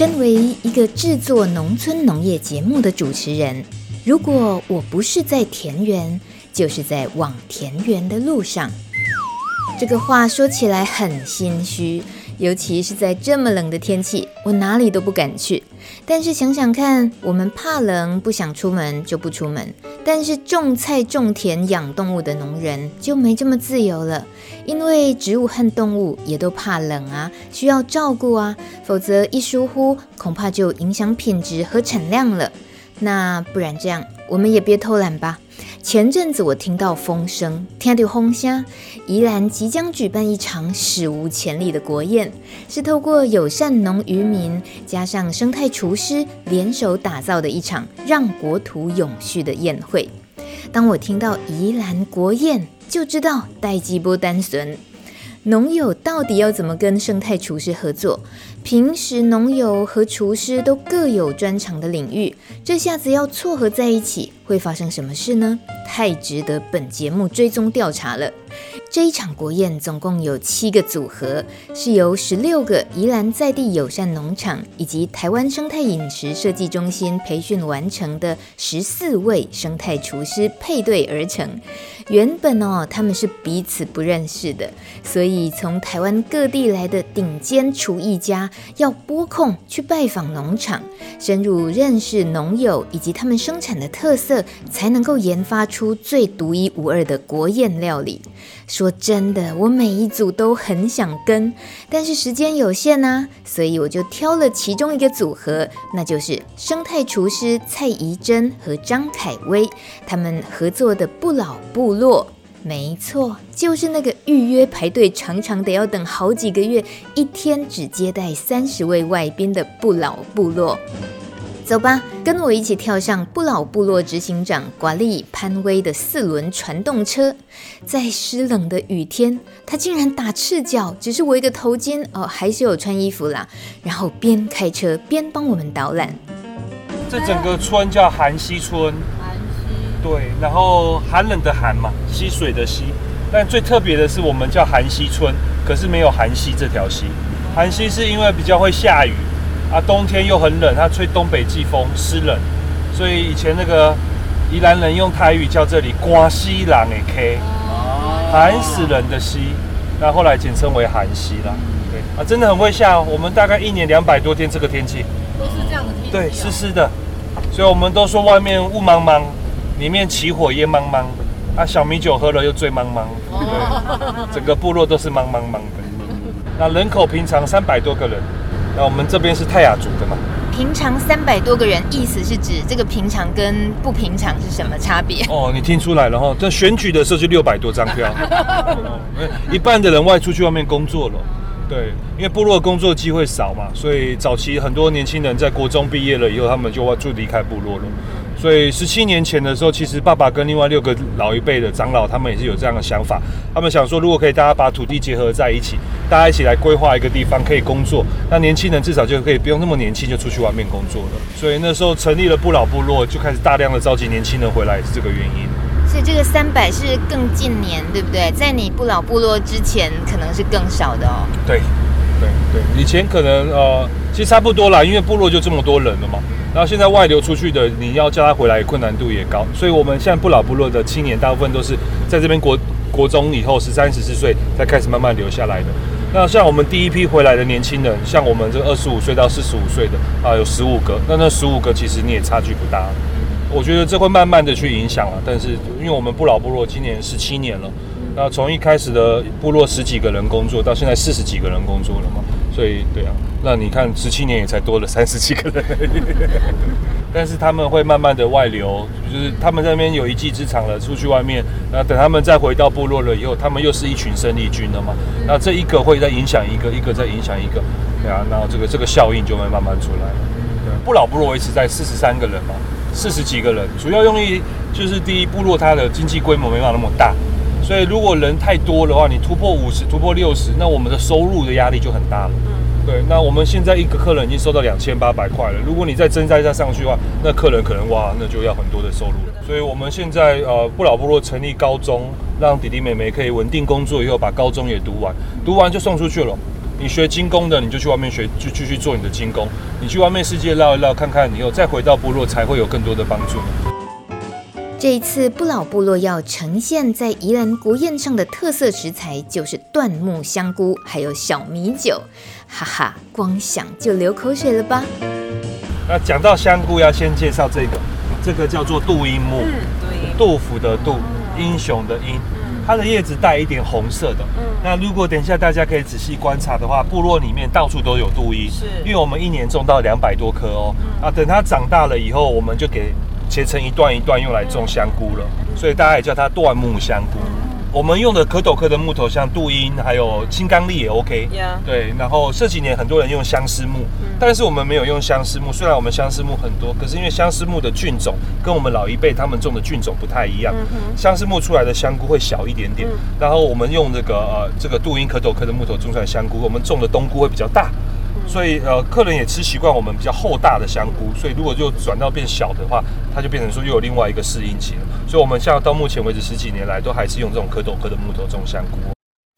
身为一个制作农村农业节目的主持人，如果我不是在田园，就是在往田园的路上。这个话说起来很心虚。尤其是在这么冷的天气，我哪里都不敢去。但是想想看，我们怕冷，不想出门就不出门。但是种菜、种田、养动物的农人就没这么自由了，因为植物和动物也都怕冷啊，需要照顾啊，否则一疏忽，恐怕就影响品质和产量了。那不然这样，我们也别偷懒吧。前阵子我听到风声，听到风声，宜兰即将举办一场史无前例的国宴，是透过友善农渔民加上生态厨师联手打造的一场让国土永续的宴会。当我听到宜兰国宴，就知道代志不单纯。农友到底要怎么跟生态厨师合作？平时农友和厨师都各有专长的领域，这下子要撮合在一起，会发生什么事呢？太值得本节目追踪调查了。这一场国宴总共有七个组合，是由十六个宜兰在地友善农场以及台湾生态饮食设计中心培训完成的十四位生态厨师配对而成。原本哦，他们是彼此不认识的，所以从台湾各地来的顶尖厨艺家要拨空去拜访农场，深入认识农友以及他们生产的特色，才能够研发出最独一无二的国宴料理。说真的，我每一组都很想跟，但是时间有限啊，所以我就挑了其中一个组合，那就是生态厨师蔡宜真和张凯威他们合作的不老部落。没错，就是那个预约排队常常得要等好几个月，一天只接待三十位外宾的不老部落。走吧，跟我一起跳上不老部落执行长瓜利潘威的四轮传动车，在湿冷的雨天，他竟然打赤脚，只是围个头巾哦，还是有穿衣服啦。然后边开车边帮我们导览。这整个村叫寒溪村，寒溪对，然后寒冷的寒嘛，溪水的溪。但最特别的是，我们叫寒溪村，可是没有寒溪这条溪。寒溪是因为比较会下雨。啊，冬天又很冷，它吹东北季风，湿冷，所以以前那个宜兰人用台语叫这里“瓜西郎”诶 K，寒死人的西，那后来简称为寒西啦。对啊，真的很会下，我们大概一年两百多天这个天气。都是这样的天气，对，湿湿的，所以我们都说外面雾茫茫，里面起火烟茫茫，啊，小米酒喝了又醉茫茫，对，整个部落都是茫茫茫的。那人口平常三百多个人。那我们这边是泰雅族的嘛？平常三百多个人，意思是指这个平常跟不平常是什么差别？哦，你听出来了哈？这选举的时候就六百多张票，一半的人外出去外面工作了。对，因为部落工作机会少嘛，所以早期很多年轻人在国中毕业了以后，他们就就离开部落了。所以十七年前的时候，其实爸爸跟另外六个老一辈的长老，他们也是有这样的想法。他们想说，如果可以大家把土地结合在一起，大家一起来规划一个地方可以工作，那年轻人至少就可以不用那么年轻就出去外面工作了。所以那时候成立了不老部落，就开始大量的召集年轻人回来，也是这个原因。所以这个三百是更近年，对不对？在你不老部落之前，可能是更少的哦。对，对，以前可能呃，其实差不多啦，因为部落就这么多人了嘛。然后现在外流出去的，你要叫他回来，困难度也高。所以，我们现在不老部落的青年，大部分都是在这边国国中以后十三、十四岁才开始慢慢留下来的。那像我们第一批回来的年轻人，像我们这二十五岁到四十五岁的啊，有十五个。那那十五个其实你也差距不大。我觉得这会慢慢的去影响啊。但是，因为我们不老部落今年十七年了，那从一开始的部落十几个人工作，到现在四十几个人工作了嘛。所以，对啊。那你看，十七年也才多了 三十几个人。但是他们会慢慢的外流，就是他们那边有一技之长了，出去外面，那等他们再回到部落了以后，他们又是一群生力军了嘛。那这一个会再影响一个，一个再影响一个，对啊，然后这个这个效应就会慢慢出来了。不老部落维持在四十三个人嘛，四十几个人，主要用于就是第一，部落它的经济规模没办法那么大，所以如果人太多的话，你突破五十、突破六十，那我们的收入的压力就很大了。对，那我们现在一个客人已经收到两千八百块了。如果你再增加一下上去的话，那客人可能哇，那就要很多的收入了。所以我们现在呃，不老部落成立高中，让弟弟妹妹可以稳定工作以后，把高中也读完，读完就送出去了。你学精工的，你就去外面学，就继续做你的精工。你去外面世界绕一绕，看看，你以后再回到部落，才会有更多的帮助。这一次不老部落要呈现在宜兰国宴上的特色食材，就是椴木香菇，还有小米酒，哈哈，光想就流口水了吧？那讲到香菇，要先介绍这个，这个叫做杜英木，嗯、杜甫的杜，英雄的英，它的叶子带一点红色的。嗯那如果等一下大家可以仔细观察的话，部落里面到处都有杜英，是因为我们一年种到两百多棵哦。啊，等它长大了以后，我们就给。切成一段一段用来种香菇了，所以大家也叫它椴木香菇。我们用的壳斗科的木头，像杜英，还有青冈栎也 OK。对，然后这几年很多人用相思木，但是我们没有用相思木。虽然我们相思木很多，可是因为相思木的菌种跟我们老一辈他们种的菌种不太一样，相思木出来的香菇会小一点点。然后我们用这个呃这个杜英壳斗科的木头种出来的香菇，我们种的冬菇会比较大。所以呃，客人也吃习惯我们比较厚大的香菇，所以如果就转到变小的话，它就变成说又有另外一个适应期了。所以我们像到目前为止十几年来，都还是用这种蝌蚪科的木头种香菇。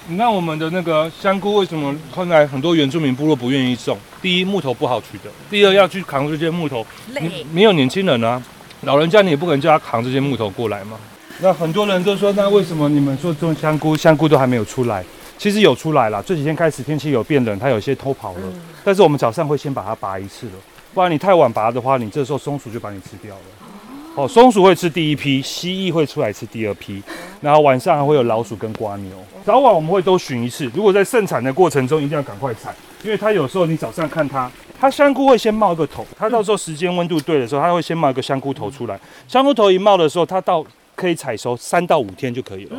你看我们的那个香菇，为什么后来很多原住民部落不愿意种？第一，木头不好取得；第二，要去扛这些木头，你没有年轻人啊，老人家你也不可能叫他扛这些木头过来嘛。那很多人都说，那为什么你们说种香菇，香菇都还没有出来？其实有出来了，这几天开始天气有变冷，它有些偷跑了。嗯、但是我们早上会先把它拔一次了，不然你太晚拔的话，你这时候松鼠就把你吃掉了。哦，松鼠会吃第一批，蜥蜴会出来吃第二批，然后晚上还会有老鼠跟瓜牛。早晚我们会都巡一次。如果在盛产的过程中，一定要赶快采，因为它有时候你早上看它，它香菇会先冒一个头，它到时候时间温度对的时候，它会先冒一个香菇头出来。香菇头一冒的时候，它到可以采收三到五天就可以了。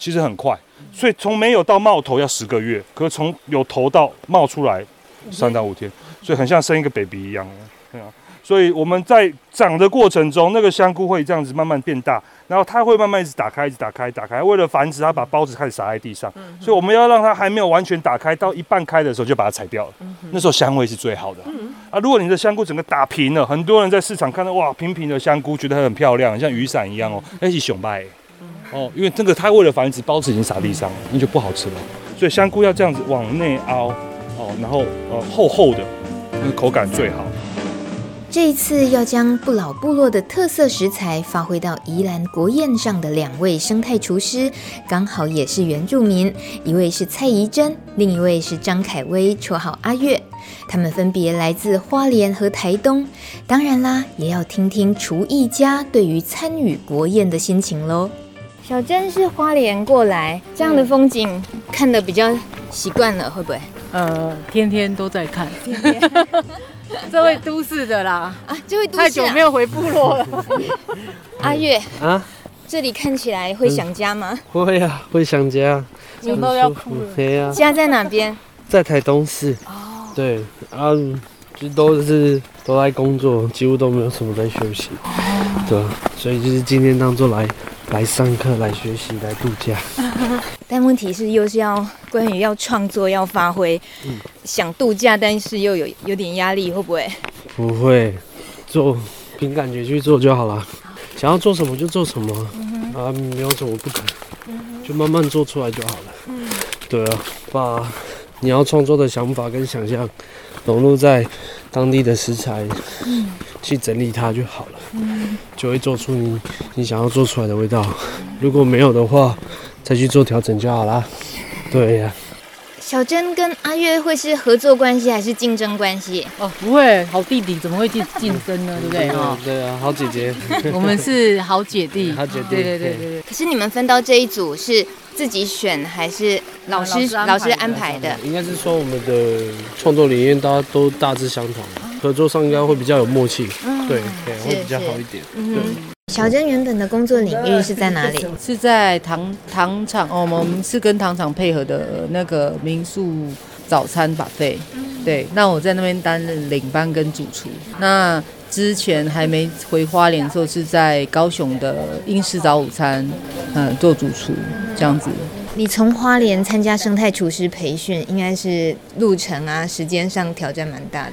其实很快，所以从没有到冒头要十个月，可是从有头到冒出来三到五天，所以很像生一个 baby 一样。对啊，所以我们在长的过程中，那个香菇会这样子慢慢变大，然后它会慢慢一直打开，一直打开，打开。为了繁殖，它把孢子开始撒在地上，所以我们要让它还没有完全打开，到一半开的时候就把它采掉了。那时候香味是最好的。啊，如果你的香菇整个打平了，很多人在市场看到哇平平的香菇，觉得它很漂亮，像雨伞一样哦，那是熊拜。哦，因为这个它为了繁殖，包子已经撒地上了，那就不好吃了。所以香菇要这样子往内凹，哦，然后呃厚厚的，那口感最好。这一次要将不老部落的特色食材发挥到宜兰国宴上的两位生态厨师，刚好也是原住民，一位是蔡宜珍，另一位是张凯威，绰号阿月。他们分别来自花莲和台东，当然啦，也要听听厨艺家对于参与国宴的心情喽。小珍是花莲过来，这样的风景看的比较习惯了，会不会？呃，天天都在看。天天 这位都市的啦，啊，这位都市、啊、太久没有回部落了。阿月啊，这里看起来会想家吗？嗯、会啊，会想家，想到要哭了。对啊，家在哪边？在台东市。哦，对啊，就都是都在工作，几乎都没有什么在休息。哦，对，所以就是今天当做来。来上课，来学习，来度假。但问题是，又是要关于要创作、要发挥，嗯、想度假，但是又有有点压力，会不会？不会，做凭感觉去做就好了。想要做什么就做什么，嗯、啊，没有什么不可，嗯、就慢慢做出来就好了。嗯、对啊，把你要创作的想法跟想象融入在当地的食材。嗯去整理它就好了，嗯，就会做出你你想要做出来的味道。如果没有的话，再去做调整就好啦。对呀、啊。小珍跟阿月会是合作关系还是竞争关系？哦，不会，好弟弟怎么会竞竞争呢？对不对？啊，对啊，好姐姐。我们是好姐弟。好姐弟。对对对对对。可是你们分到这一组是自己选还是老师老师安排的？应该是说我们的创作理念大家都大致相同。合作上应该会比较有默契，对对，会比较好一点。对。小珍原本的工作领域是在哪里？是在糖糖厂哦，我们是跟糖厂配合的那个民宿早餐 buffet。对，那我在那边担任领班跟主厨。那之前还没回花莲的时候，是在高雄的英式早午餐，嗯，做主厨这样子。你从花莲参加生态厨师培训，应该是路程啊，时间上挑战蛮大的。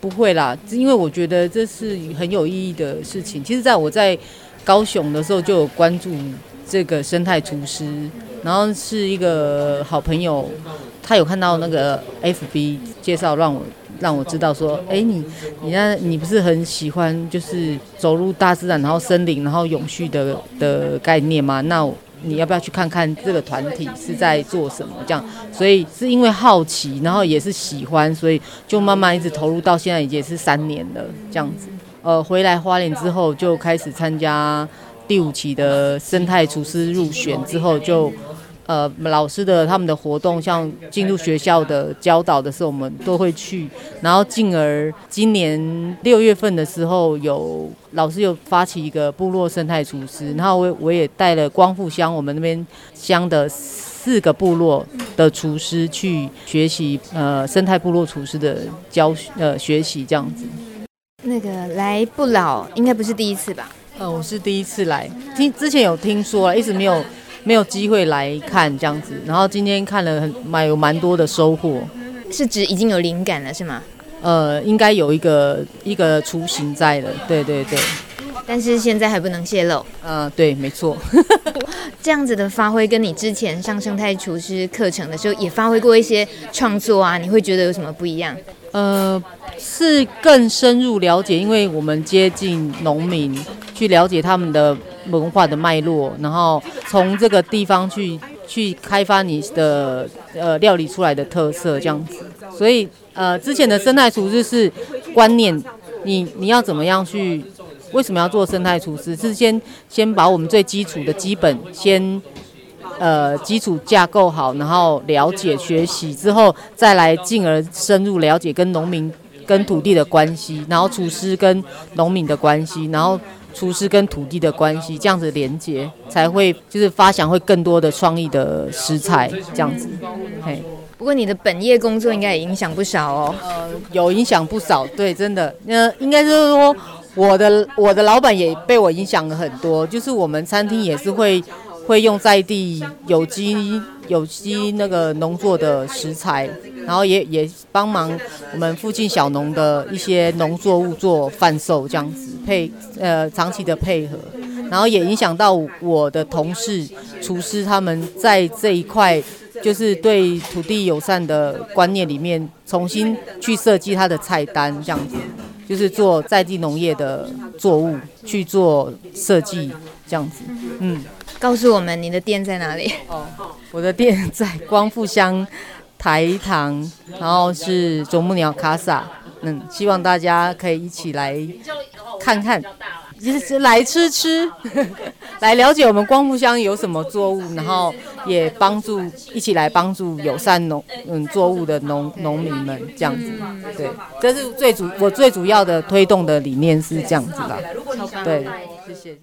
不会啦，因为我觉得这是很有意义的事情。其实，在我在高雄的时候就有关注这个生态厨师，然后是一个好朋友，他有看到那个 FB 介绍，让我让我知道说，哎，你你那，你不是很喜欢就是走入大自然，然后森林，然后永续的的概念吗？那。你要不要去看看这个团体是在做什么？这样，所以是因为好奇，然后也是喜欢，所以就慢慢一直投入到现在，已经是三年了这样子。呃，回来花莲之后，就开始参加第五期的生态厨师入选之后就。呃，老师的他们的活动，像进入学校的教导的时候，我们都会去。然后进而今年六月份的时候，有老师有发起一个部落生态厨师，然后我我也带了光复乡我们那边乡的四个部落的厨师去学习呃生态部落厨师的教呃学习这样子。那个来不老应该不是第一次吧？呃，我是第一次来，听之前有听说，一直没有。没有机会来看这样子，然后今天看了很蛮有蛮多的收获，是指已经有灵感了是吗？呃，应该有一个一个雏形在了，对对对。但是现在还不能泄露。呃，对，没错。这样子的发挥，跟你之前上生态厨师课程的时候也发挥过一些创作啊，你会觉得有什么不一样？呃，是更深入了解，因为我们接近农民，去了解他们的。文化的脉络，然后从这个地方去去开发你的呃料理出来的特色这样子，所以呃之前的生态厨师是观念，你你要怎么样去？为什么要做生态厨师？是先先把我们最基础的基本先呃基础架构好，然后了解学习之后，再来进而深入了解跟农民跟土地的关系，然后厨师跟农民的关系，然后。厨师跟土地的关系，这样子连接才会就是发想会更多的创意的食材，这样子。嘿，不过你的本业工作应该也影响不少哦。呃，有影响不少，对，真的。那应该就是说，我的我的老板也被我影响了很多，就是我们餐厅也是会会用在地有机有机那个农作的食材。然后也也帮忙我们附近小农的一些农作物做贩售，这样子配呃长期的配合，然后也影响到我的同事厨师他们在这一块就是对土地友善的观念里面重新去设计他的菜单，这样子就是做在地农业的作物去做设计，这样子。嗯，告诉我们你的店在哪里？哦，我的店在光复乡。台塘，然后是啄木鸟卡萨，嗯，希望大家可以一起来看看，就是来吃吃，来了解我们光复乡有什么作物，然后也帮助一起来帮助友善农嗯作物的农农民们这样子，对，这是最主我最主要的推动的理念是这样子的，对，谢谢。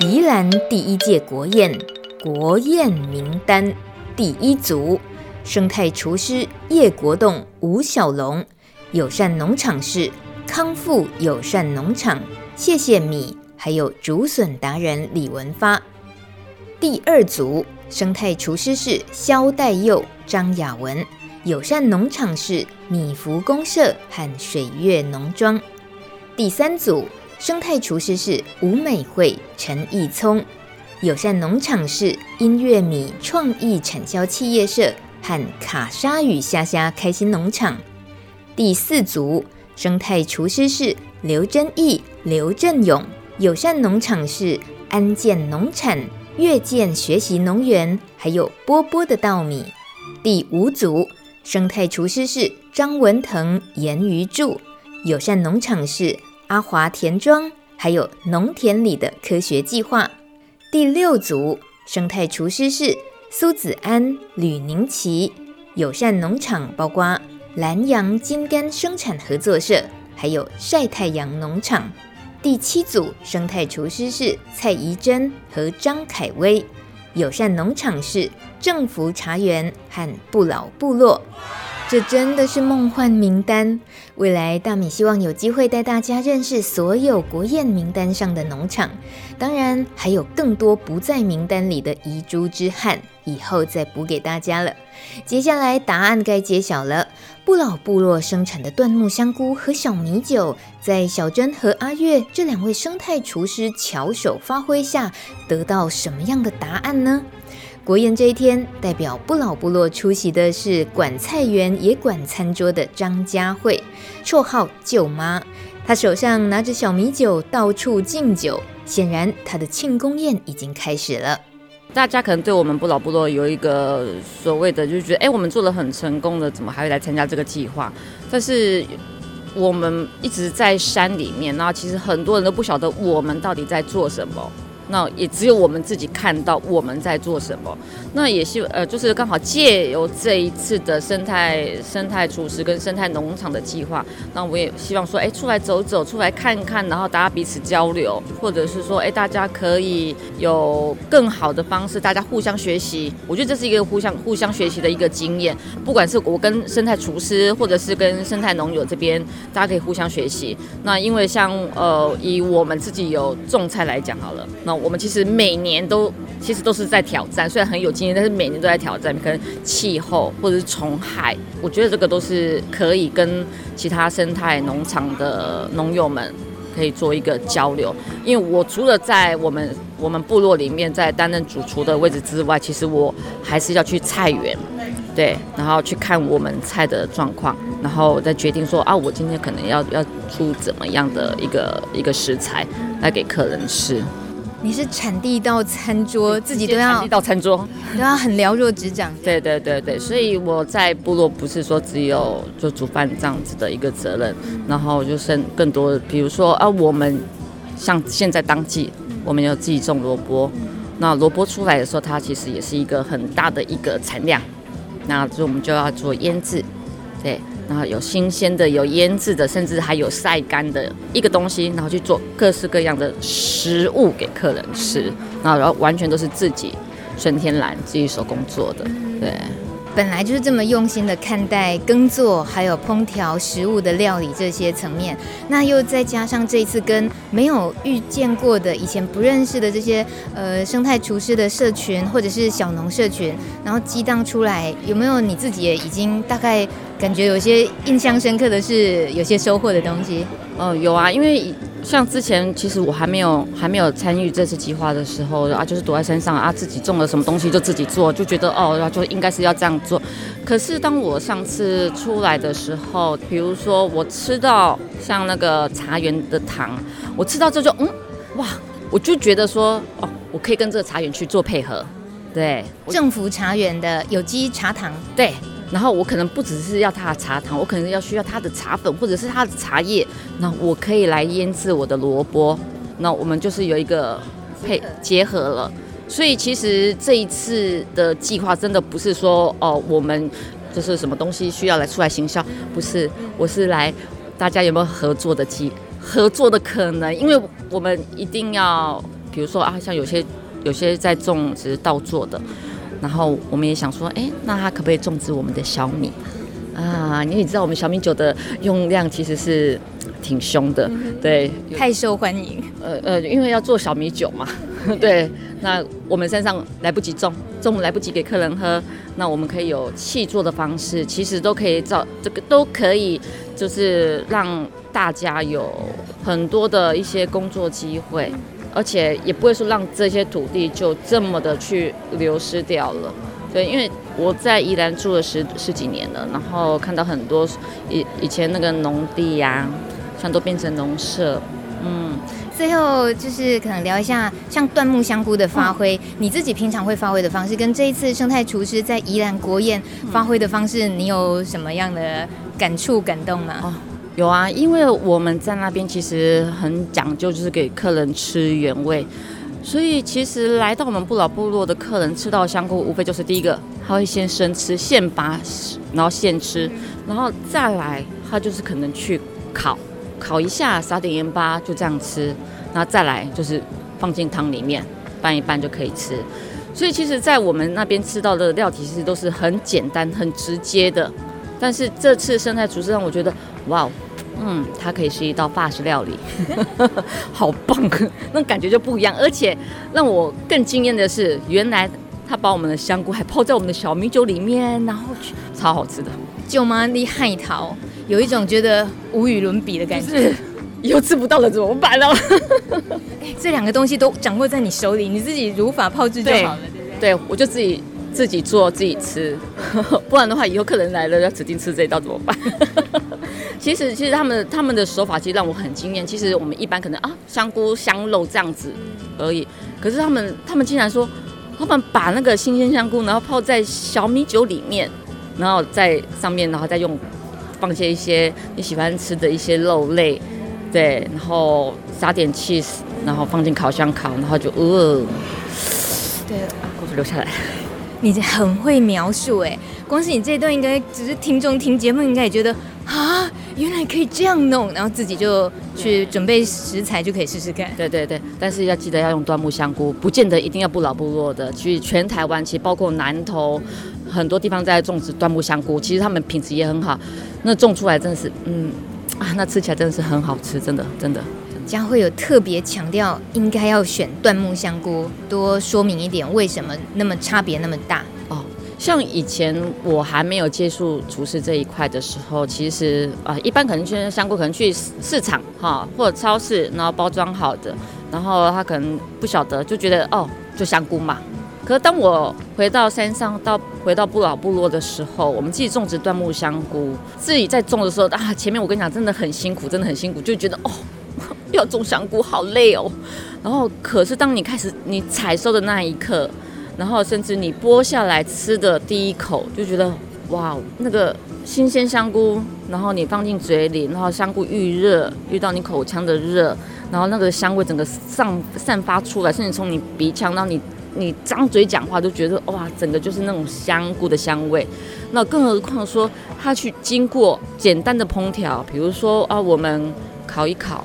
宜兰第一届国宴国宴名单。第一组，生态厨师叶国栋、吴小龙，友善农场是康复友善农场，谢谢米，还有竹笋达人李文发。第二组，生态厨师是萧代佑、张雅文，友善农场是米福公社和水月农庄。第三组，生态厨师是吴美惠、陈义聪。友善农场是音乐米创意产销企业社和卡莎与虾虾开心农场。第四组生态厨师是刘真义、刘振勇。友善农场是安建农产、越建学习农园，还有波波的稻米。第五组生态厨师是张文腾、严于柱。友善农场是阿华田庄，还有农田里的科学计划。第六组生态厨师是苏子安、吕宁奇，友善农场包括兰阳金柑生产合作社还有晒太阳农场。第七组生态厨师是蔡宜珍和张凯威，友善农场是政府茶园和不老部落。这真的是梦幻名单。未来大米希望有机会带大家认识所有国宴名单上的农场，当然还有更多不在名单里的遗珠之憾，以后再补给大家了。接下来答案该揭晓了。不老部落生产的椴木香菇和小米酒，在小珍和阿月这两位生态厨师巧手发挥下，得到什么样的答案呢？国宴这一天，代表不老部落出席的是管菜园也管餐桌的张佳慧，绰号舅妈。她手上拿着小米酒，到处敬酒，显然她的庆功宴已经开始了。大家可能对我们不老部落有一个所谓的，就是觉得，哎，我们做得很成功的，怎么还会来参加这个计划？但是我们一直在山里面，然后其实很多人都不晓得我们到底在做什么。那也只有我们自己看到我们在做什么。那也希望呃，就是刚好借由这一次的生态生态厨师跟生态农场的计划，那我也希望说，哎，出来走走，出来看看，然后大家彼此交流，或者是说，哎，大家可以有更好的方式，大家互相学习。我觉得这是一个互相互相学习的一个经验。不管是我跟生态厨师，或者是跟生态农友这边，大家可以互相学习。那因为像呃，以我们自己有种菜来讲好了，那我们其实每年都其实都是在挑战，虽然很有经验，但是每年都在挑战，可能气候或者是虫害，我觉得这个都是可以跟其他生态农场的农友们可以做一个交流。因为我除了在我们我们部落里面在担任主厨的位置之外，其实我还是要去菜园，对，然后去看我们菜的状况，然后再决定说啊，我今天可能要要出怎么样的一个一个食材来给客人吃。你是产地到餐桌，自己都要产地到餐桌，都要很了若指掌。对对对对，所以我在部落不是说只有做煮饭这样子的一个责任，然后就剩更多，比如说啊，我们像现在当季，我们有自己种萝卜，那萝卜出来的时候，它其实也是一个很大的一个产量，那就我们就要做腌制，对。然后有新鲜的，有腌制的，甚至还有晒干的一个东西，然后去做各式各样的食物给客人吃，然后然后完全都是自己纯天然自己手工做的，对。本来就是这么用心的看待耕作，还有烹调食物的料理这些层面，那又再加上这一次跟没有遇见过的、以前不认识的这些呃生态厨师的社群或者是小农社群，然后激荡出来，有没有你自己也已经大概感觉有些印象深刻的是有些收获的东西？哦，有啊，因为。像之前，其实我还没有还没有参与这次计划的时候啊，就是躲在山上啊，自己种了什么东西就自己做，就觉得哦，然后就应该是要这样做。可是当我上次出来的时候，比如说我吃到像那个茶园的糖，我吃到这就嗯哇，我就觉得说哦，我可以跟这个茶园去做配合，对，正福茶园的有机茶糖，对。然后我可能不只是要它的茶糖，我可能要需要它的茶粉或者是它的茶叶，那我可以来腌制我的萝卜，那我们就是有一个配结合了。所以其实这一次的计划真的不是说哦，我们就是什么东西需要来出来行销，不是，我是来大家有没有合作的机合作的可能？因为我们一定要，比如说啊，像有些有些在种植稻作的。然后我们也想说，哎，那他可不可以种植我们的小米啊？因为你知道我们小米酒的用量其实是挺凶的，对，太受欢迎。呃呃，因为要做小米酒嘛，对。那我们山上来不及种，种来不及给客人喝，那我们可以有气做的方式，其实都可以造这个都可以，就是让大家有很多的一些工作机会。而且也不会说让这些土地就这么的去流失掉了，对，因为我在宜兰住了十十几年了，然后看到很多以以前那个农地呀、啊，像都变成农舍，嗯。最后就是可能聊一下像椴木香菇的发挥，嗯、你自己平常会发挥的方式，跟这一次生态厨师在宜兰国宴发挥的方式，你有什么样的感触感动吗？哦有啊，因为我们在那边其实很讲究，就是给客人吃原味，所以其实来到我们不老部落的客人吃到香菇，无非就是第一个他会先生吃现拔，然后现吃，然后再来他就是可能去烤，烤一下，撒点盐巴，就这样吃。那再来就是放进汤里面拌一拌就可以吃。所以其实，在我们那边吃到的料，其实都是很简单、很直接的。但是这次生态厨师让我觉得，哇，嗯，它可以是一道法式料理，好棒，那感觉就不一样。而且让我更惊艳的是，原来他把我们的香菇还泡在我们的小米酒里面，然后超好吃的。舅妈厉害桃，有一种觉得无与伦比的感觉。以后吃不到了怎么办呢？这两个东西都掌握在你手里，你自己如法炮制就好了，对不对？对，我就自己。自己做自己吃，不然的话，以后客人来了要指定吃这一道怎么办？其实，其实他们他们的手法其实让我很惊艳。其实我们一般可能啊，香菇香肉这样子而已，可是他们他们竟然说，他们把那个新鲜香菇，然后泡在小米酒里面，然后在上面，然后再用放些一些你喜欢吃的一些肉类，对，然后撒点 cheese，然后放进烤箱烤，然后就呃，对，口水流下来。你很会描述哎，光是你这一段应该只是听众听节目应该也觉得啊，原来可以这样弄，然后自己就去准备食材就可以试试看。对对对，但是要记得要用端木香菇，不见得一定要不老不落的，去全台湾其实包括南投很多地方在种植端木香菇，其实他们品质也很好，那种出来真的是嗯啊，那吃起来真的是很好吃，真的真的。佳慧有特别强调，应该要选椴木香菇，多说明一点为什么那么差别那么大哦。像以前我还没有接触厨师这一块的时候，其实啊、一般可能去香菇可能去市场哈或者超市，然后包装好的，然后他可能不晓得，就觉得哦，就香菇嘛。可是当我回到山上，到回到不老部落的时候，我们自己种植椴木香菇，自己在种的时候啊，前面我跟你讲，真的很辛苦，真的很辛苦，就觉得哦。要种香菇好累哦，然后可是当你开始你采收的那一刻，然后甚至你剥下来吃的第一口，就觉得哇，那个新鲜香菇，然后你放进嘴里，然后香菇遇热遇到你口腔的热，然后那个香味整个上散发出来，甚至从你鼻腔，到你你张嘴讲话都觉得哇，整个就是那种香菇的香味。那更何况说它去经过简单的烹调，比如说啊，我们烤一烤。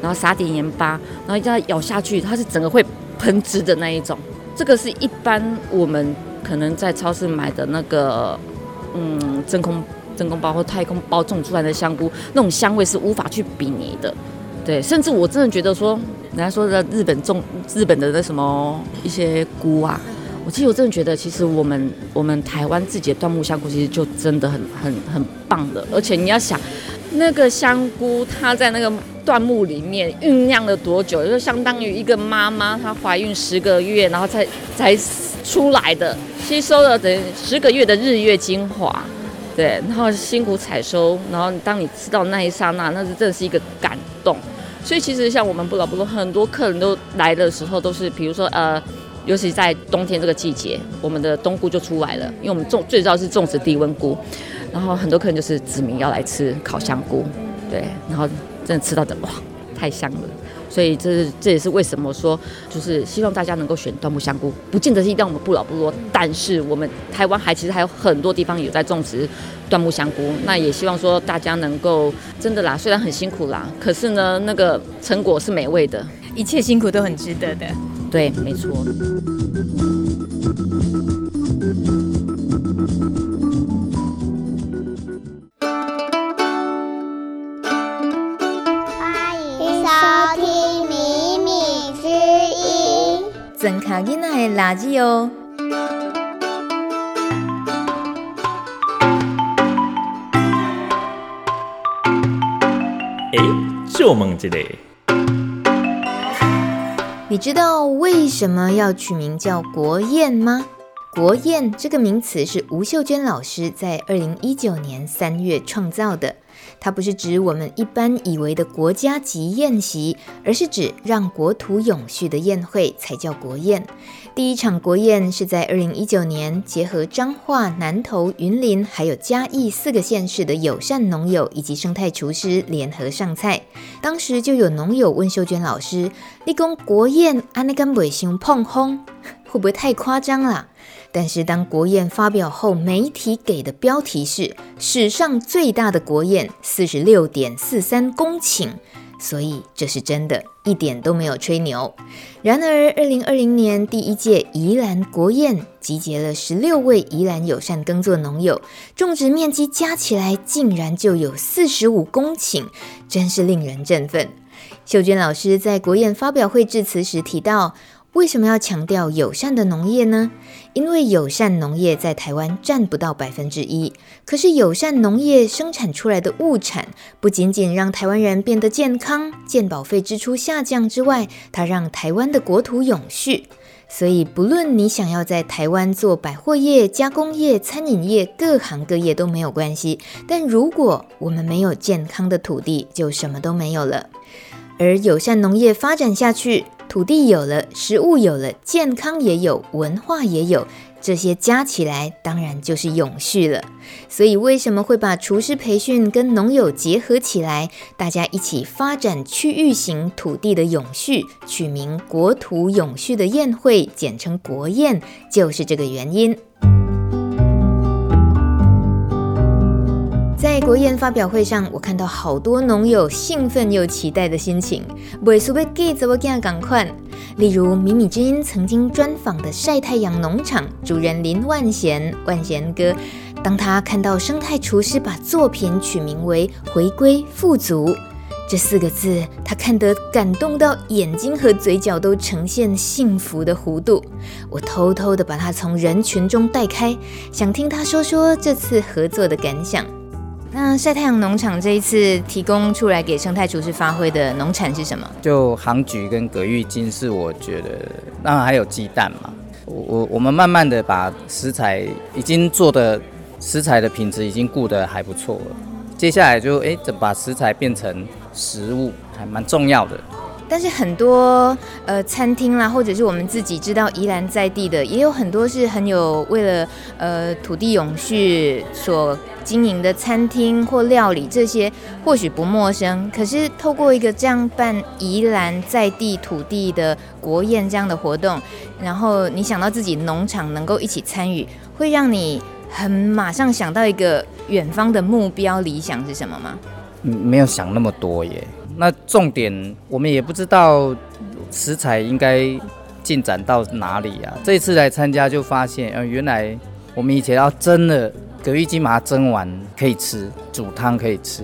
然后撒点盐巴，然后一定要咬下去，它是整个会喷汁的那一种。这个是一般我们可能在超市买的那个，嗯，真空真空包或太空包种出来的香菇，那种香味是无法去比拟的。对，甚至我真的觉得说，人家说的日本种日本的那什么一些菇啊，我其实我真的觉得，其实我们我们台湾自己的椴木香菇其实就真的很很很棒的。而且你要想，那个香菇它在那个。段木里面酝酿了多久？就相当于一个妈妈她怀孕十个月，然后才才出来的，吸收了等于十个月的日月精华，对，然后辛苦采收，然后当你吃到那一刹那，那是真的是一个感动。所以其实像我们不老不落很多客人都来的时候，都是比如说呃，尤其在冬天这个季节，我们的冬菇就出来了，因为我们种最早是种植低温菇，然后很多客人就是指名要来吃烤香菇，对，然后。真的吃到的哇，太香了！所以这是这也是为什么说，就是希望大家能够选段木香菇，不见得是一定我们不老不落，但是我们台湾还其实还有很多地方有在种植段木香菇。那也希望说大家能够真的啦，虽然很辛苦啦，可是呢，那个成果是美味的，一切辛苦都很值得的。对，没错。真卡囡仔的垃圾哦！哎，就问这个，你知道为什么要取名叫国宴吗？国宴这个名词是吴秀娟老师在二零一九年三月创造的。它不是指我们一般以为的国家级宴席，而是指让国土永续的宴会才叫国宴。第一场国宴是在二零一九年，结合彰化、南投、云林还有嘉义四个县市的友善农友以及生态厨师联合上菜。当时就有农友问秀娟老师：“你讲国宴，安尼敢袂伤膨风？会不会太夸张了？”但是当国宴发表后，媒体给的标题是史上最大的国宴，四十六点四三公顷。所以这是真的，一点都没有吹牛。然而，二零二零年第一届宜兰国宴集结了十六位宜兰友善耕作农友，种植面积加起来竟然就有四十五公顷，真是令人振奋。秀娟老师在国宴发表会致辞时提到。为什么要强调友善的农业呢？因为友善农业在台湾占不到百分之一，可是友善农业生产出来的物产，不仅仅让台湾人变得健康、健保费支出下降之外，它让台湾的国土永续。所以，不论你想要在台湾做百货业、加工业、餐饮业，各行各业都没有关系。但如果我们没有健康的土地，就什么都没有了。而友善农业发展下去，土地有了，食物有了，健康也有，文化也有，这些加起来当然就是永续了。所以为什么会把厨师培训跟农友结合起来，大家一起发展区域型土地的永续，取名“国土永续”的宴会，简称国宴，就是这个原因。在国宴发表会上，我看到好多农友兴奋又期待的心情。未输要记怎么样赶快？例如，米米之音曾经专访的晒太阳农场主人林万贤，万贤哥，当他看到生态厨师把作品取名为“回归富足”这四个字，他看得感动到眼睛和嘴角都呈现幸福的弧度。我偷偷的把他从人群中带开，想听他说说这次合作的感想。那晒太阳农场这一次提供出来给生态厨师发挥的农产是什么？就杭菊跟葛玉金是我觉得，那还有鸡蛋嘛。我我我们慢慢的把食材已经做的食材的品质已经顾得还不错了，接下来就哎，怎么把食材变成食物，还蛮重要的。但是很多呃餐厅啦，或者是我们自己知道宜兰在地的，也有很多是很有为了呃土地永续所经营的餐厅或料理，这些或许不陌生。可是透过一个这样办宜兰在地土地的国宴这样的活动，然后你想到自己农场能够一起参与，会让你很马上想到一个远方的目标理想是什么吗？嗯，没有想那么多耶。那重点我们也不知道食材应该进展到哪里啊。这次来参加就发现，呃，原来我们以前要蒸的葛玉金把它蒸完可以吃，煮汤可以吃，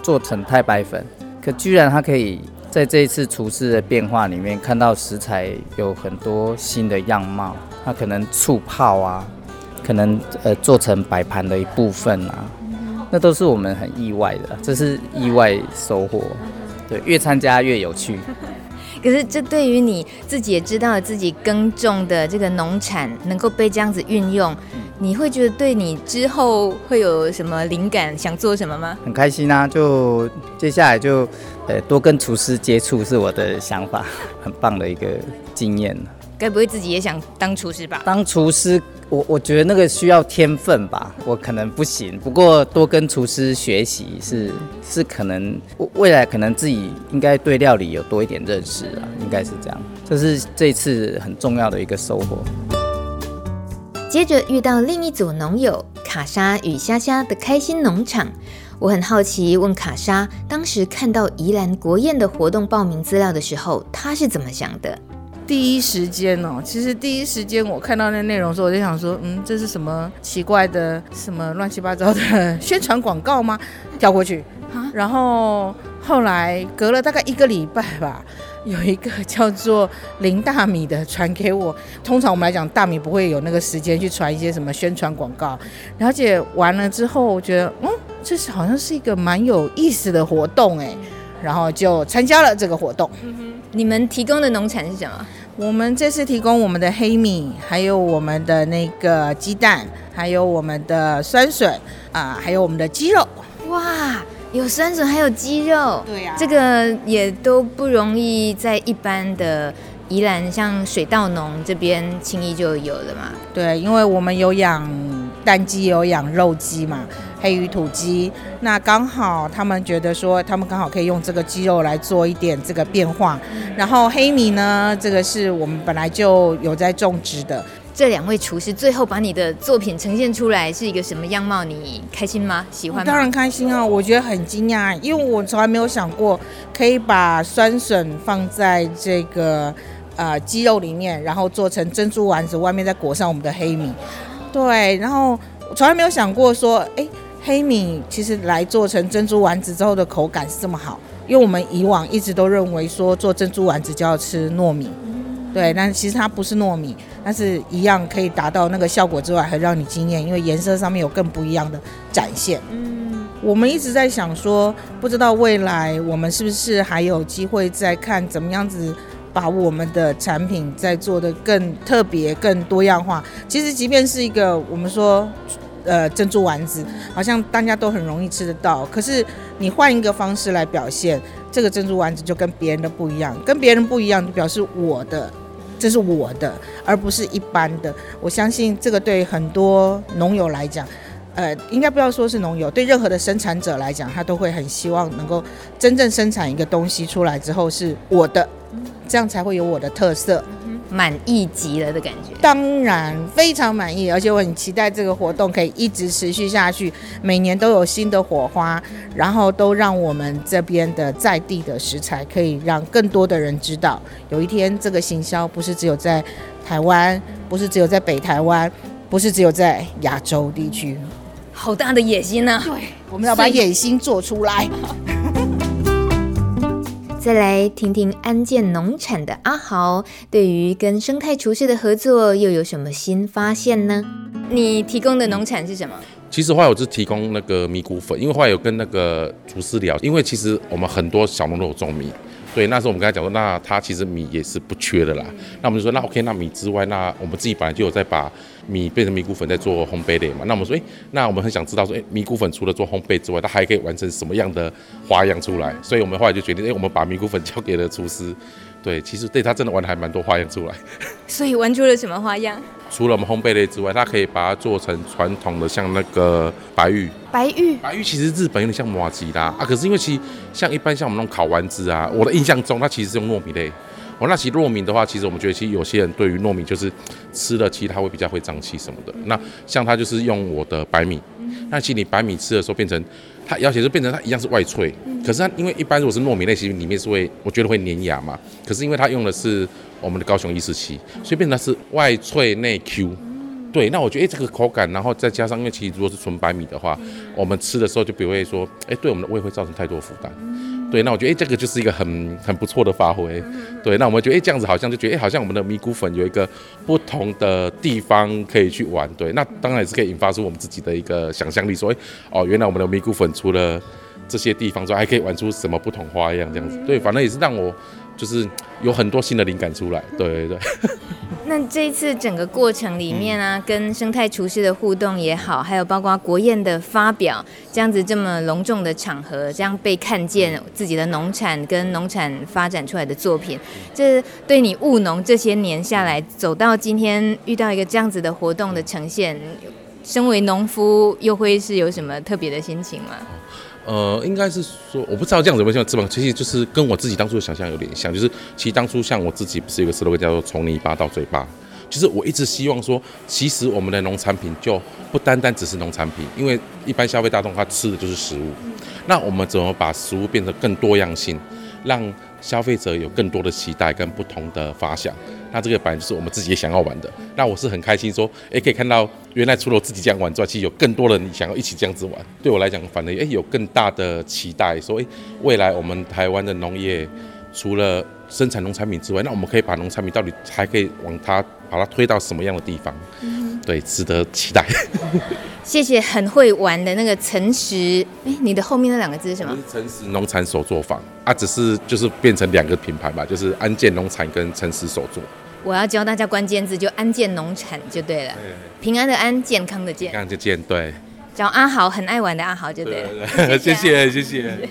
做成太白粉，可居然它可以在这一次厨师的变化里面看到食材有很多新的样貌。它可能醋泡啊，可能呃做成摆盘的一部分啊，那都是我们很意外的，这是意外收获。对，越参加越有趣。可是，这对于你自己也知道自己耕种的这个农产能够被这样子运用，嗯、你会觉得对你之后会有什么灵感，想做什么吗？很开心啊！就接下来就呃多跟厨师接触是我的想法，很棒的一个经验。该不会自己也想当厨师吧？当厨师。我我觉得那个需要天分吧，我可能不行。不过多跟厨师学习是是可能，未来可能自己应该对料理有多一点认识啊，应该是这样。这是这次很重要的一个收获。接着遇到另一组农友卡莎与虾虾的开心农场，我很好奇问卡莎，当时看到宜兰国宴的活动报名资料的时候，他是怎么想的？第一时间哦，其实第一时间我看到那内容的时候，我就想说，嗯，这是什么奇怪的、什么乱七八糟的宣传广告吗？跳过去。然后后来隔了大概一个礼拜吧，有一个叫做林大米的传给我。通常我们来讲，大米不会有那个时间去传一些什么宣传广告。了解完了之后，我觉得，嗯，这是好像是一个蛮有意思的活动哎，然后就参加了这个活动。你们提供的农产是什么？我们这次提供我们的黑米，还有我们的那个鸡蛋，还有我们的酸笋啊，还有我们的鸡肉。哇，有酸笋，还有鸡肉。对呀、啊，这个也都不容易在一般的宜兰，像水稻农这边轻易就有了嘛。对，因为我们有养蛋鸡，有养肉鸡嘛。黑鱼土鸡，那刚好他们觉得说，他们刚好可以用这个鸡肉来做一点这个变化。然后黑米呢，这个是我们本来就有在种植的。这两位厨师最后把你的作品呈现出来是一个什么样貌？你开心吗？喜欢吗？当然开心啊！我觉得很惊讶，因为我从来没有想过可以把酸笋放在这个呃鸡肉里面，然后做成珍珠丸子，外面再裹上我们的黑米。对，然后我从来没有想过说，哎，黑米其实来做成珍珠丸子之后的口感是这么好。因为我们以往一直都认为说做珍珠丸子就要吃糯米，对，但其实它不是糯米，但是一样可以达到那个效果之外，还让你惊艳，因为颜色上面有更不一样的展现。嗯，我们一直在想说，不知道未来我们是不是还有机会再看怎么样子把我们的产品再做的更特别、更多样化。其实，即便是一个我们说。呃，珍珠丸子好像大家都很容易吃得到，可是你换一个方式来表现，这个珍珠丸子就跟别人的不一样，跟别人不一样就表示我的，这是我的，而不是一般的。我相信这个对很多农友来讲，呃，应该不要说是农友，对任何的生产者来讲，他都会很希望能够真正生产一个东西出来之后是我的，这样才会有我的特色。满意极了的感觉，当然非常满意，而且我很期待这个活动可以一直持续下去，每年都有新的火花，然后都让我们这边的在地的食材可以让更多的人知道，有一天这个行销不是只有在台湾，不是只有在北台湾，不是只有在亚洲地区，好大的野心呢！对，我们要把野心做出来。再来听听安建农产的阿豪，对于跟生态厨师的合作又有什么新发现呢？你提供的农产是什么？其实后来我是提供那个米谷粉，因为后来有跟那个厨师聊，因为其实我们很多小农都有种米。对，那时候我们跟他讲说，那他其实米也是不缺的啦。那我们就说，那 OK，那米之外，那我们自己本来就有在把米变成米谷粉，在做烘焙的嘛。那我们说，哎，那我们很想知道说，哎，米谷粉除了做烘焙之外，它还可以完成什么样的花样出来？所以我们后来就决定，哎，我们把米谷粉交给了厨师。对，其实对他真的玩的还蛮多花样出来。所以玩出了什么花样？除了我们烘焙类之外，它可以把它做成传统的，像那个白玉。白玉，白玉其实日本有点像马吉啦啊，可是因为其实像一般像我们那种烤丸子啊，我的印象中它其实是用糯米类。哦，那其实糯米的话，其实我们觉得其实有些人对于糯米就是吃了，其实它会比较会胀气什么的。那像它就是用我的白米，那其实你白米吃的时候变成。它摇起来就变成它一样是外脆，可是它因为一般如果是糯米类，其实里面是会我觉得会粘牙嘛。可是因为它用的是我们的高雄一四七，所以变成它是外脆内 Q。对，那我觉得哎、欸、这个口感，然后再加上因为其实如果是纯白米的话，我们吃的时候就不会说哎、欸、对我们的胃会造成太多负担。对，那我觉得哎、欸，这个就是一个很很不错的发挥。对，那我们觉得哎、欸，这样子好像就觉得哎、欸，好像我们的米谷粉有一个不同的地方可以去玩。对，那当然也是可以引发出我们自己的一个想象力，说哎哦，原来我们的米谷粉除了这些地方之外，还可以玩出什么不同花样这样子。对，反正也是让我。就是有很多新的灵感出来，对对对。那这一次整个过程里面啊，嗯、跟生态厨师的互动也好，还有包括国宴的发表，这样子这么隆重的场合，这样被看见自己的农产跟农产发展出来的作品，这对你务农这些年下来，走到今天遇到一个这样子的活动的呈现，身为农夫又会是有什么特别的心情吗？呃，应该是说，我不知道这样子有没有像翅膀，其实就是跟我自己当初的想象有点像，就是其实当初像我自己不是有个 slogan 叫做从泥巴到嘴巴，就是我一直希望说，其实我们的农产品就不单单只是农产品，因为一般消费大众他吃的就是食物，那我们怎么把食物变得更多样性，让消费者有更多的期待跟不同的发想？那这个版就是我们自己也想要玩的，那我是很开心说，哎，可以看到原来除了我自己这样玩之外，其实有更多人想要一起这样子玩。对我来讲，反而哎有更大的期待，说哎未来我们台湾的农业除了生产农产品之外，那我们可以把农产品到底还可以往它把它推到什么样的地方？嗯，对，值得期待。谢谢很会玩的那个诚实，哎，你的后面那两个字是什么？诚实农产手作坊啊，只是就是变成两个品牌吧，就是安建农产跟诚实手作。我要教大家关键字，就安建农产就对了。对平安的安，健康的健。健康的健，对。叫阿豪，很爱玩的阿豪就对谢谢 谢谢。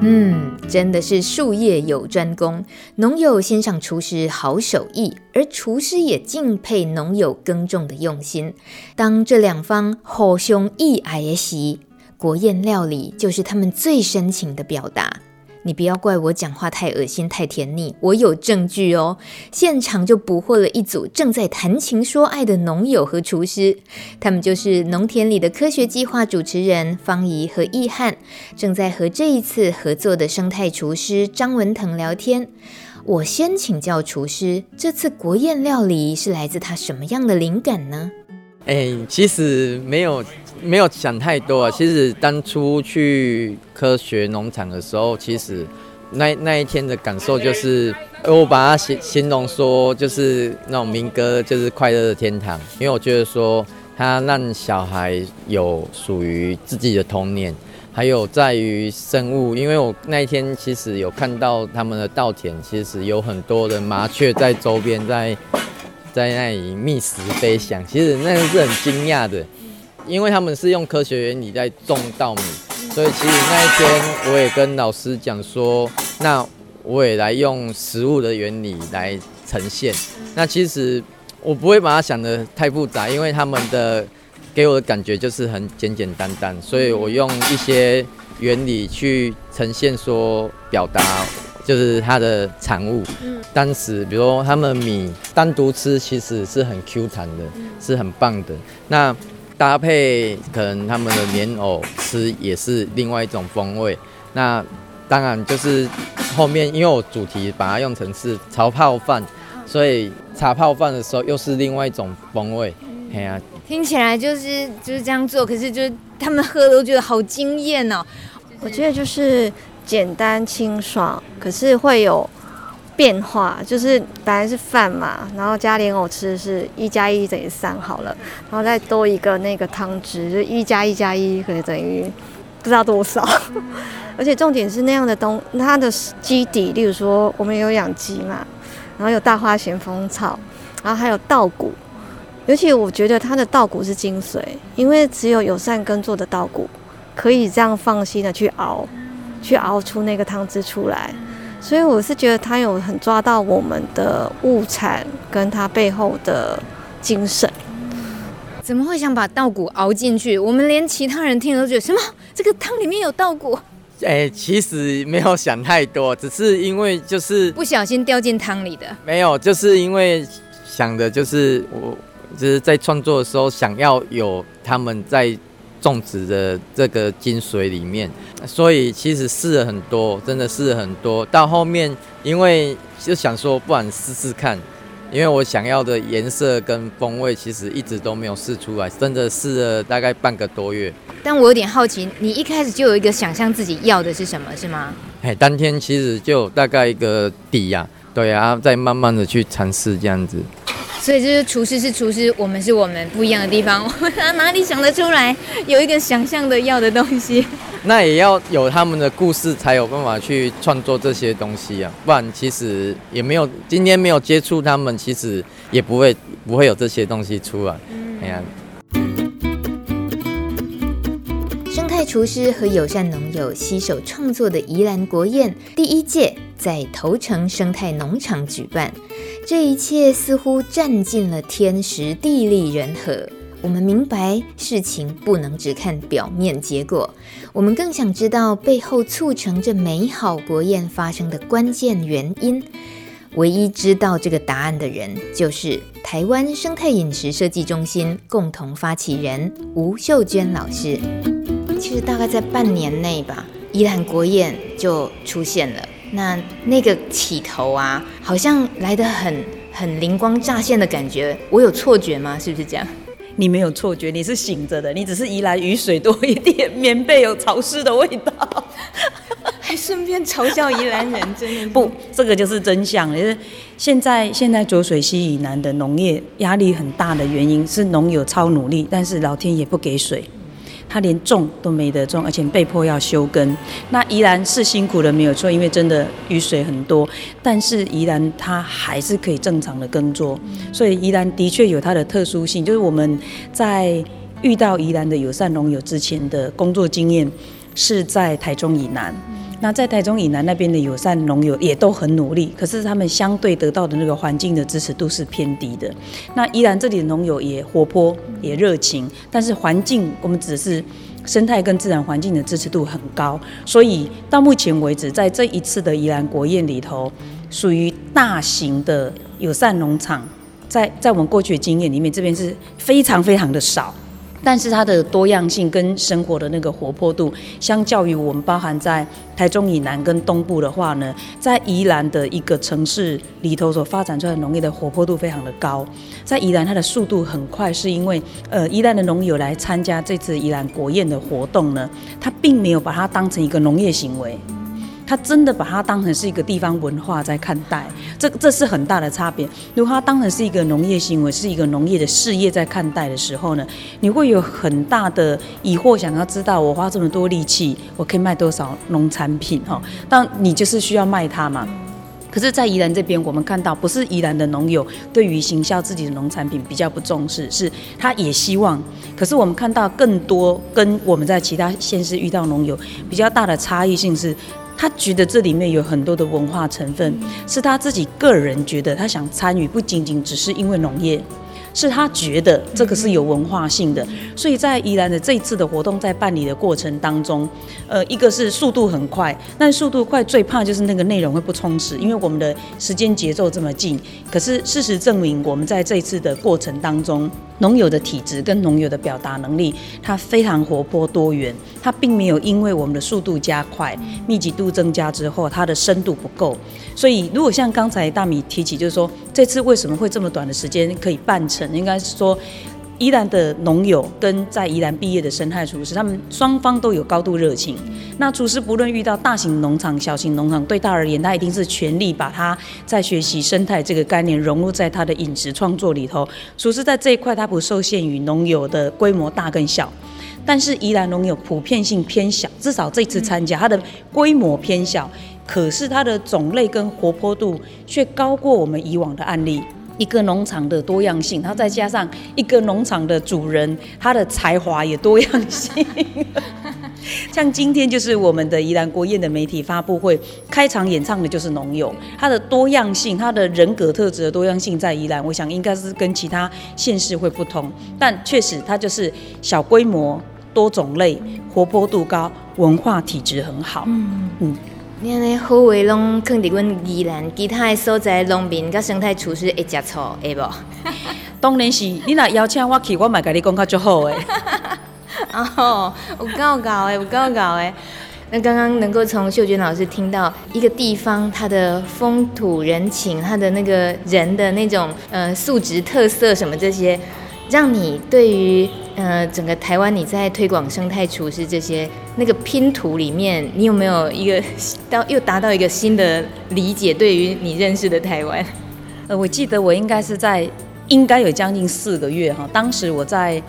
嗯，真的是术业有专攻，农友欣赏厨师好手艺，而厨师也敬佩农友耕种的用心。当这两方互相意爱的时，国宴料理就是他们最深情的表达。你不要怪我讲话太恶心、太甜腻，我有证据哦。现场就捕获了一组正在谈情说爱的农友和厨师，他们就是农田里的科学计划主持人方怡和易翰，正在和这一次合作的生态厨师张文腾聊天。我先请教厨师，这次国宴料理是来自他什么样的灵感呢？哎、其实没有。没有想太多啊。其实当初去科学农场的时候，其实那那一天的感受就是，我把它形形容说，就是那种民歌，就是快乐的天堂。因为我觉得说，它让小孩有属于自己的童年，还有在于生物。因为我那一天其实有看到他们的稻田，其实有很多的麻雀在周边，在在那里觅食飞翔。其实那个是很惊讶的。因为他们是用科学原理在种稻米，所以其实那一天我也跟老师讲说，那我也来用食物的原理来呈现。那其实我不会把它想得太复杂，因为他们的给我的感觉就是很简简单单，所以我用一些原理去呈现说，表达就是它的产物。当时比如说他们米单独吃其实是很 Q 弹的，是很棒的。那搭配可能他们的莲藕吃也是另外一种风味。那当然就是后面，因为我主题把它用成是茶泡饭，所以茶泡饭的时候又是另外一种风味。哎呀，听起来就是就是这样做，可是就是他们喝都觉得好惊艳哦。我觉得就是简单清爽，可是会有。变化就是本来是饭嘛，然后加莲藕吃是一加一等于三好了，然后再多一个那个汤汁，就一加一加一可能等于不知道多少。而且重点是那样的东，它的基底，例如说我们有养鸡嘛，然后有大花咸丰草，然后还有稻谷，尤其我觉得它的稻谷是精髓，因为只有友善耕作的稻谷可以这样放心的去熬，去熬出那个汤汁出来。所以我是觉得他有很抓到我们的物产跟他背后的精神。怎么会想把稻谷熬进去？我们连其他人听了都觉得什么？这个汤里面有稻谷？哎，其实没有想太多，只是因为就是不小心掉进汤里的。没有，就是因为想的就是我就是在创作的时候想要有他们在。种植的这个精髓里面，所以其实试了很多，真的试了很多。到后面，因为就想说，不然试试看，因为我想要的颜色跟风味，其实一直都没有试出来，真的试了大概半个多月。但我有点好奇，你一开始就有一个想象自己要的是什么，是吗？哎，当天其实就大概一个底呀、啊，对啊，再慢慢的去尝试这样子。所以就是厨师是厨师，我们是我们不一样的地方。我 哪里想得出来有一个想象的要的东西？那也要有他们的故事，才有办法去创作这些东西啊。不然其实也没有今天没有接触他们，其实也不会不会有这些东西出来。哎呀，生厨师和友善农友携手创作的宜兰国宴第一届在头城生态农场举办。这一切似乎占尽了天时地利人和。我们明白事情不能只看表面结果，我们更想知道背后促成这美好国宴发生的关键原因。唯一知道这个答案的人，就是台湾生态饮食设计中心共同发起人吴秀娟老师。其实大概在半年内吧，宜兰国宴就出现了。那那个起头啊，好像来得很很灵光乍现的感觉，我有错觉吗？是不是这样？你没有错觉，你是醒着的，你只是宜兰雨水多一点，棉被有潮湿的味道，还顺便嘲笑宜兰人，真的 不，这个就是真相。就是现在现在浊水溪以南的农业压力很大的原因是农友超努力，但是老天爷不给水。他连种都没得种，而且被迫要休耕。那宜兰是辛苦的，没有错，因为真的雨水很多。但是宜兰它还是可以正常的耕作，所以宜兰的确有它的特殊性。就是我们在遇到宜兰的友善农友之前的工作经验是在台中以南。那在台中以南那边的友善农友也都很努力，可是他们相对得到的那个环境的支持度是偏低的。那宜兰这里的农友也活泼也热情，但是环境我们只是生态跟自然环境的支持度很高，所以到目前为止，在这一次的宜兰国宴里头，属于大型的友善农场，在在我们过去的经验里面，这边是非常非常的少。但是它的多样性跟生活的那个活泼度，相较于我们包含在台中以南跟东部的话呢，在宜兰的一个城市里头所发展出来的农业的活泼度非常的高。在宜兰它的速度很快，是因为呃宜兰的农友来参加这次宜兰国宴的活动呢，他并没有把它当成一个农业行为。他真的把它当成是一个地方文化在看待，这这是很大的差别。如果他当成是一个农业行为，是一个农业的事业在看待的时候呢，你会有很大的疑惑，想要知道我花这么多力气，我可以卖多少农产品哈？但你就是需要卖它嘛。可是，在宜兰这边，我们看到不是宜兰的农友对于行销自己的农产品比较不重视，是他也希望。可是我们看到更多跟我们在其他县市遇到农友比较大的差异性是。他觉得这里面有很多的文化成分，是他自己个人觉得他想参与，不仅仅只是因为农业。是他觉得这个是有文化性的，所以在宜兰的这一次的活动在办理的过程当中，呃，一个是速度很快，但速度快最怕就是那个内容会不充实，因为我们的时间节奏这么近。可是事实证明，我们在这一次的过程当中，农友的体质跟农友的表达能力，它非常活泼多元，它并没有因为我们的速度加快、密集度增加之后，它的深度不够。所以如果像刚才大米提起，就是说这次为什么会这么短的时间可以办成？应该是说，宜兰的农友跟在宜兰毕业的生态厨师，他们双方都有高度热情。那厨师不论遇到大型农场、小型农场，对他而言，他一定是全力把他在学习生态这个概念融入在他的饮食创作里头。厨师在这一块，他不受限于农友的规模大跟小，但是宜兰农友普遍性偏小，至少这次参加，它的规模偏小，可是它的种类跟活泼度却高过我们以往的案例。一个农场的多样性，然后再加上一个农场的主人，他的才华也多样性。像今天就是我们的宜兰国宴的媒体发布会，开场演唱的就是农友，他的多样性，他的人格特质的多样性在宜兰，我想应该是跟其他县市会不同，但确实他就是小规模、多种类、活泼度高、文化体质很好。嗯嗯。你安尼好话拢囥伫阮宜兰，其他的所在农民甲生态厨师会食醋，会无？当然是，你若邀请我去，我嘛甲你讲较足好诶。哦，有够够诶，有够够诶。那刚刚能够从秀娟老师听到一个地方它的风土人情，它的那个人的那种呃素质特色什么这些，让你对于呃整个台湾你在推广生态厨师这些。那个拼图里面，你有没有一个到又达到一个新的理解？对于你认识的台湾，呃，我记得我应该是在应该有将近四个月哈，当时我在。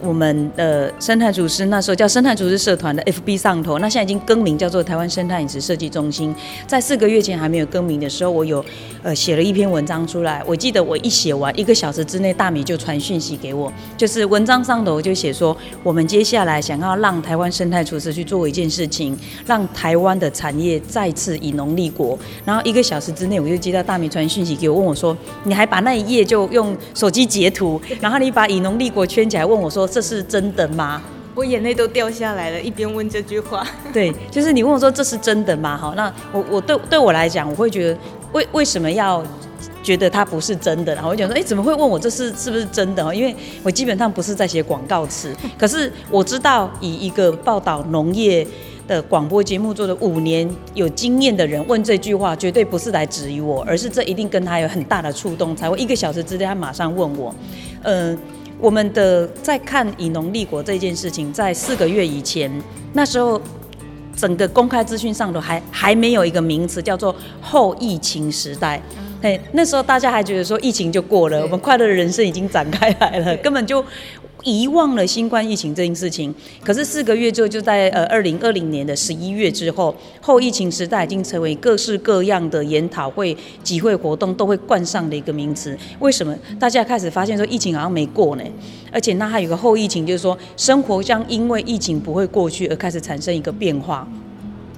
我们的生态厨师那时候叫生态厨师社团的 FB 上头，那现在已经更名叫做台湾生态饮食设计中心。在四个月前还没有更名的时候，我有呃写了一篇文章出来。我记得我一写完一个小时之内，大米就传讯息给我，就是文章上头就写说，我们接下来想要让台湾生态厨师去做一件事情，让台湾的产业再次以农立国。然后一个小时之内，我就接到大米传讯息给我，问我说，你还把那一页就用手机截图，然后你把以农立国圈起来，问我说。这是真的吗？我眼泪都掉下来了，一边问这句话。对，就是你问我说这是真的吗？好，那我我对对我来讲，我会觉得为为什么要觉得它不是真的？然后我就说，哎，怎么会问我这是是不是真的？因为我基本上不是在写广告词，可是我知道以一个报道农业的广播节目做了五年有经验的人问这句话，绝对不是来质疑我，而是这一定跟他有很大的触动，才会一个小时之内他马上问我，嗯、呃。我们的在看以农立国这件事情，在四个月以前，那时候整个公开资讯上头还还没有一个名词叫做后疫情时代。哎，那时候大家还觉得说疫情就过了，我们快乐的人生已经展开来了，根本就。遗忘了新冠疫情这件事情，可是四个月之后，就在呃二零二零年的十一月之后，后疫情时代已经成为各式各样的研讨会、集会活动都会冠上的一个名词。为什么大家开始发现说疫情好像没过呢？而且那还有个后疫情，就是说生活将因为疫情不会过去而开始产生一个变化。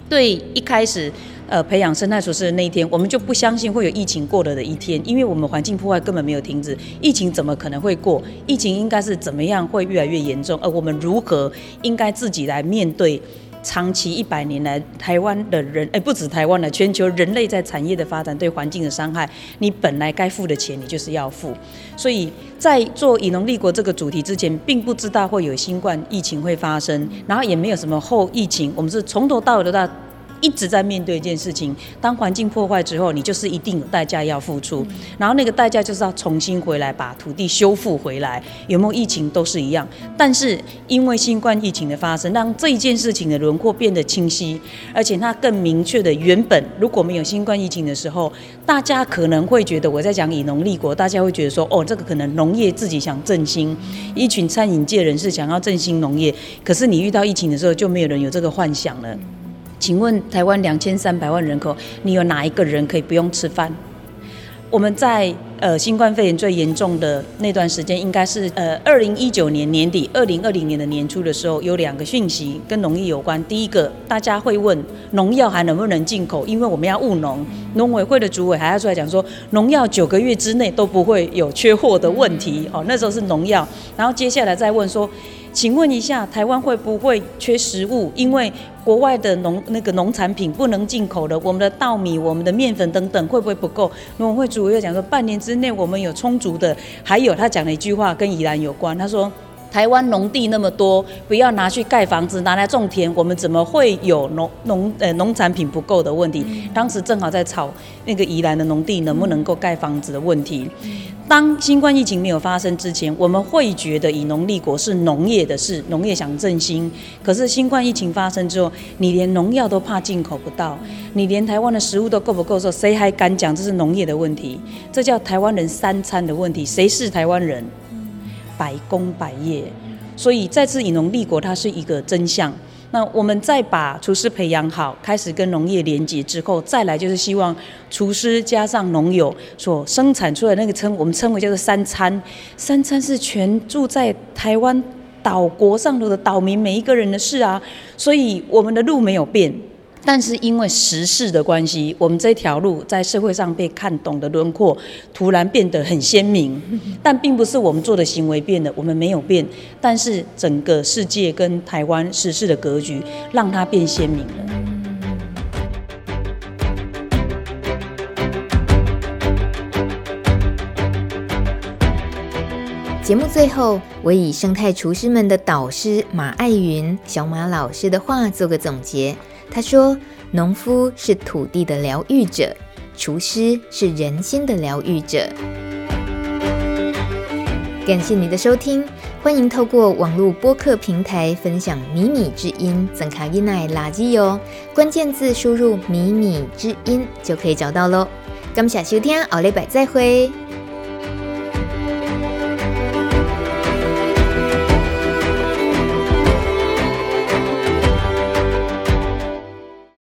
对，一开始。呃培养生态厨师的那一天，我们就不相信会有疫情过了的一天，因为我们环境破坏根本没有停止，疫情怎么可能会过？疫情应该是怎么样会越来越严重？而我们如何应该自己来面对？长期一百年来，台湾的人，哎，不止台湾的，全球人类在产业的发展对环境的伤害，你本来该付的钱，你就是要付。所以在做以农立国这个主题之前，并不知道会有新冠疫情会发生，然后也没有什么后疫情，我们是从头到尾都在。一直在面对一件事情，当环境破坏之后，你就是一定有代价要付出，然后那个代价就是要重新回来，把土地修复回来。有没有疫情都是一样，但是因为新冠疫情的发生，让这一件事情的轮廓变得清晰，而且它更明确的，原本如果没有新冠疫情的时候，大家可能会觉得我在讲以农立国，大家会觉得说，哦，这个可能农业自己想振兴，一群餐饮界人士想要振兴农业，可是你遇到疫情的时候，就没有人有这个幻想了。请问台湾两千三百万人口，你有哪一个人可以不用吃饭？我们在呃新冠肺炎最严重的那段时间，应该是呃二零一九年年底、二零二零年的年初的时候，有两个讯息跟农业有关。第一个，大家会问农药还能不能进口？因为我们要务农，农委会的主委还要出来讲说，农药九个月之内都不会有缺货的问题。哦，那时候是农药，然后接下来再问说。请问一下，台湾会不会缺食物？因为国外的农那个农产品不能进口了，我们的稻米、我们的面粉等等会不会不够？农委会主委又讲说，半年之内我们有充足的。还有他讲了一句话跟宜兰有关，他说。台湾农地那么多，不要拿去盖房子，拿来种田，我们怎么会有农农呃农产品不够的问题？当时正好在吵那个宜兰的农地能不能够盖房子的问题。当新冠疫情没有发生之前，我们会觉得以农立国是农业的事，农业想振兴。可是新冠疫情发生之后，你连农药都怕进口不到，你连台湾的食物都够不够的时候，谁还敢讲这是农业的问题？这叫台湾人三餐的问题。谁是台湾人？百工百业，所以再次以农立国，它是一个真相。那我们再把厨师培养好，开始跟农业连接之后，再来就是希望厨师加上农友所生产出来的那个称，我们称为叫做三餐。三餐是全住在台湾岛国上头的岛民每一个人的事啊，所以我们的路没有变。但是因为时事的关系，我们这条路在社会上被看懂的轮廓突然变得很鲜明。但并不是我们做的行为变了，我们没有变，但是整个世界跟台湾时事的格局让它变鲜明了。节目最后，我以生态厨师们的导师马爱云小马老师的话做个总结。他说：“农夫是土地的疗愈者，厨师是人心的疗愈者。”感谢你的收听，欢迎透过网络播客平台分享米米之音，增卡伊奈垃圾哟。关键字输入“米米之音”就可以找到喽。感谢收听，奥利百再会。